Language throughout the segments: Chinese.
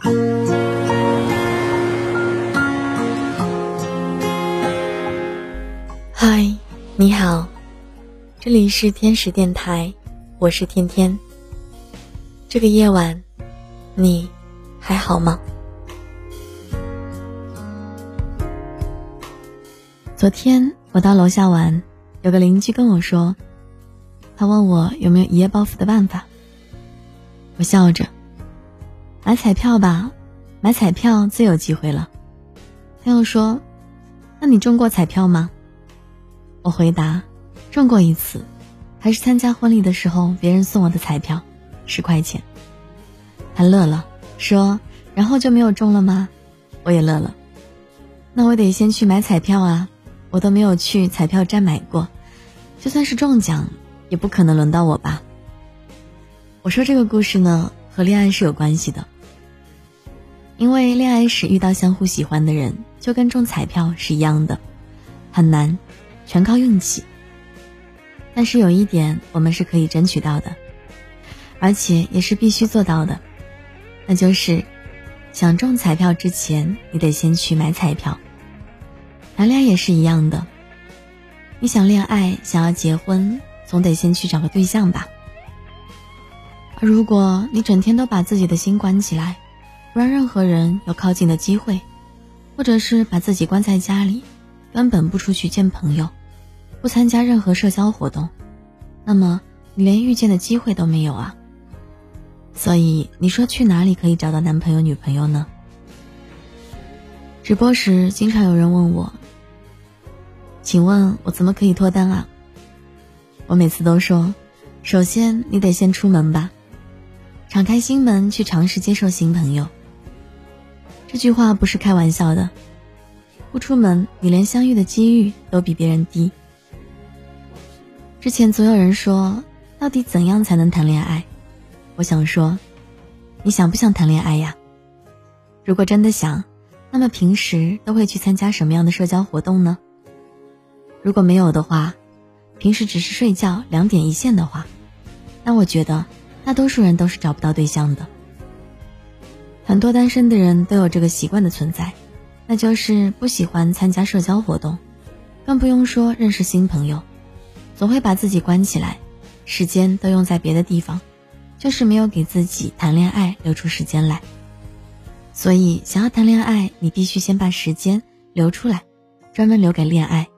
嗨，你好，这里是天使电台，我是天天。这个夜晚，你还好吗？昨天我到楼下玩，有个邻居跟我说，他问我有没有一夜暴富的办法。我笑着，买彩票吧，买彩票最有机会了。他又说，那你中过彩票吗？我回答，中过一次，还是参加婚礼的时候别人送我的彩票，十块钱。他乐了，说，然后就没有中了吗？我也乐了，那我得先去买彩票啊。我都没有去彩票站买过，就算是中奖，也不可能轮到我吧。我说这个故事呢，和恋爱是有关系的，因为恋爱时遇到相互喜欢的人，就跟中彩票是一样的，很难，全靠运气。但是有一点，我们是可以争取到的，而且也是必须做到的，那就是想中彩票之前，你得先去买彩票。谈恋爱也是一样的，你想恋爱，想要结婚，总得先去找个对象吧。而如果你整天都把自己的心关起来，不让任何人有靠近的机会，或者是把自己关在家里，根本不出去见朋友，不参加任何社交活动，那么你连遇见的机会都没有啊。所以你说去哪里可以找到男朋友女朋友呢？直播时经常有人问我。请问我怎么可以脱单啊？我每次都说，首先你得先出门吧，敞开心门去尝试接受新朋友。这句话不是开玩笑的，不出门你连相遇的机遇都比别人低。之前总有人说，到底怎样才能谈恋爱？我想说，你想不想谈恋爱呀？如果真的想，那么平时都会去参加什么样的社交活动呢？如果没有的话，平时只是睡觉两点一线的话，那我觉得大多数人都是找不到对象的。很多单身的人都有这个习惯的存在，那就是不喜欢参加社交活动，更不用说认识新朋友，总会把自己关起来，时间都用在别的地方，就是没有给自己谈恋爱留出时间来。所以，想要谈恋爱，你必须先把时间留出来，专门留给恋爱。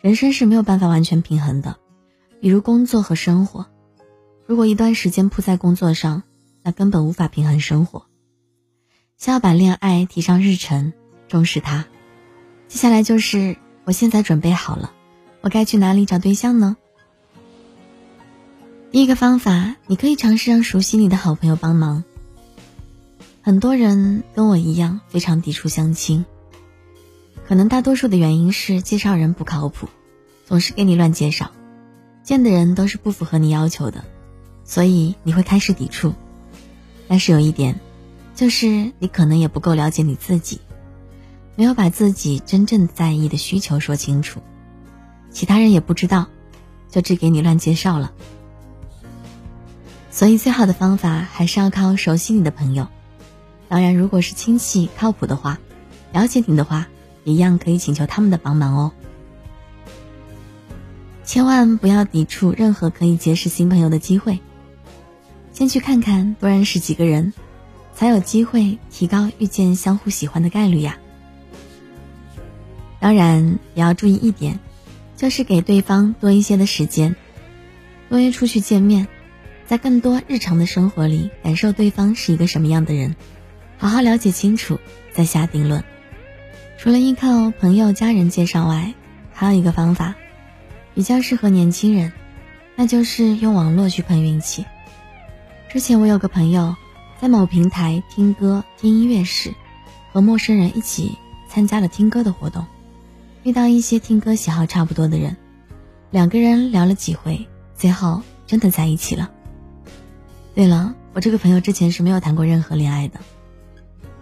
人生是没有办法完全平衡的，比如工作和生活。如果一段时间扑在工作上，那根本无法平衡生活。先要把恋爱提上日程，重视它。接下来就是，我现在准备好了，我该去哪里找对象呢？第一个方法，你可以尝试让熟悉你的好朋友帮忙。很多人跟我一样，非常抵触相亲。可能大多数的原因是介绍人不靠谱，总是给你乱介绍，见的人都是不符合你要求的，所以你会开始抵触。但是有一点，就是你可能也不够了解你自己，没有把自己真正在意的需求说清楚，其他人也不知道，就只给你乱介绍了。所以最好的方法还是要靠熟悉你的朋友，当然如果是亲戚靠谱的话，了解你的话。一样可以请求他们的帮忙哦。千万不要抵触任何可以结识新朋友的机会，先去看看，多认识几个人，才有机会提高遇见相互喜欢的概率呀。当然也要注意一点，就是给对方多一些的时间，多约出去见面，在更多日常的生活里感受对方是一个什么样的人，好好了解清楚，再下定论。除了依靠朋友、家人介绍外，还有一个方法，比较适合年轻人，那就是用网络去碰运气。之前我有个朋友，在某平台听歌、听音乐时，和陌生人一起参加了听歌的活动，遇到一些听歌喜好差不多的人，两个人聊了几回，最后真的在一起了。对了，我这个朋友之前是没有谈过任何恋爱的，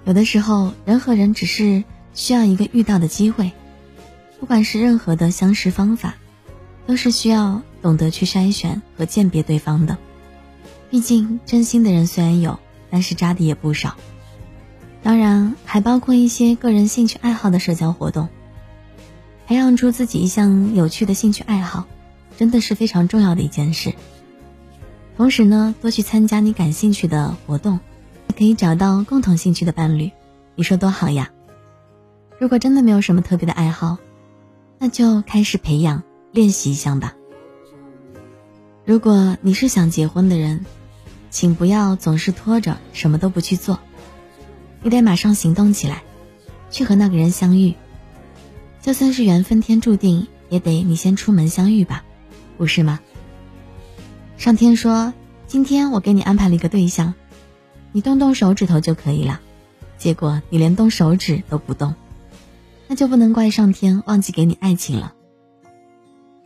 有的时候人和人只是。需要一个遇到的机会，不管是任何的相识方法，都是需要懂得去筛选和鉴别对方的。毕竟真心的人虽然有，但是渣的也不少。当然，还包括一些个人兴趣爱好的社交活动。培养出自己一项有趣的兴趣爱好，真的是非常重要的一件事。同时呢，多去参加你感兴趣的活动，可以找到共同兴趣的伴侣，你说多好呀！如果真的没有什么特别的爱好，那就开始培养练习一项吧。如果你是想结婚的人，请不要总是拖着什么都不去做。你得马上行动起来，去和那个人相遇。就算是缘分天注定，也得你先出门相遇吧，不是吗？上天说，今天我给你安排了一个对象，你动动手指头就可以了。结果你连动手指都不动，那就不能怪上天忘记给你爱情了。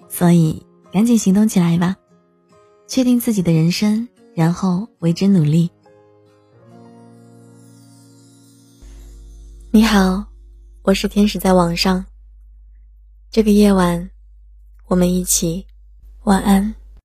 所以赶紧行动起来吧，确定自己的人生，然后为之努力。你好，我是天使，在网上。这个夜晚，我们一起晚安。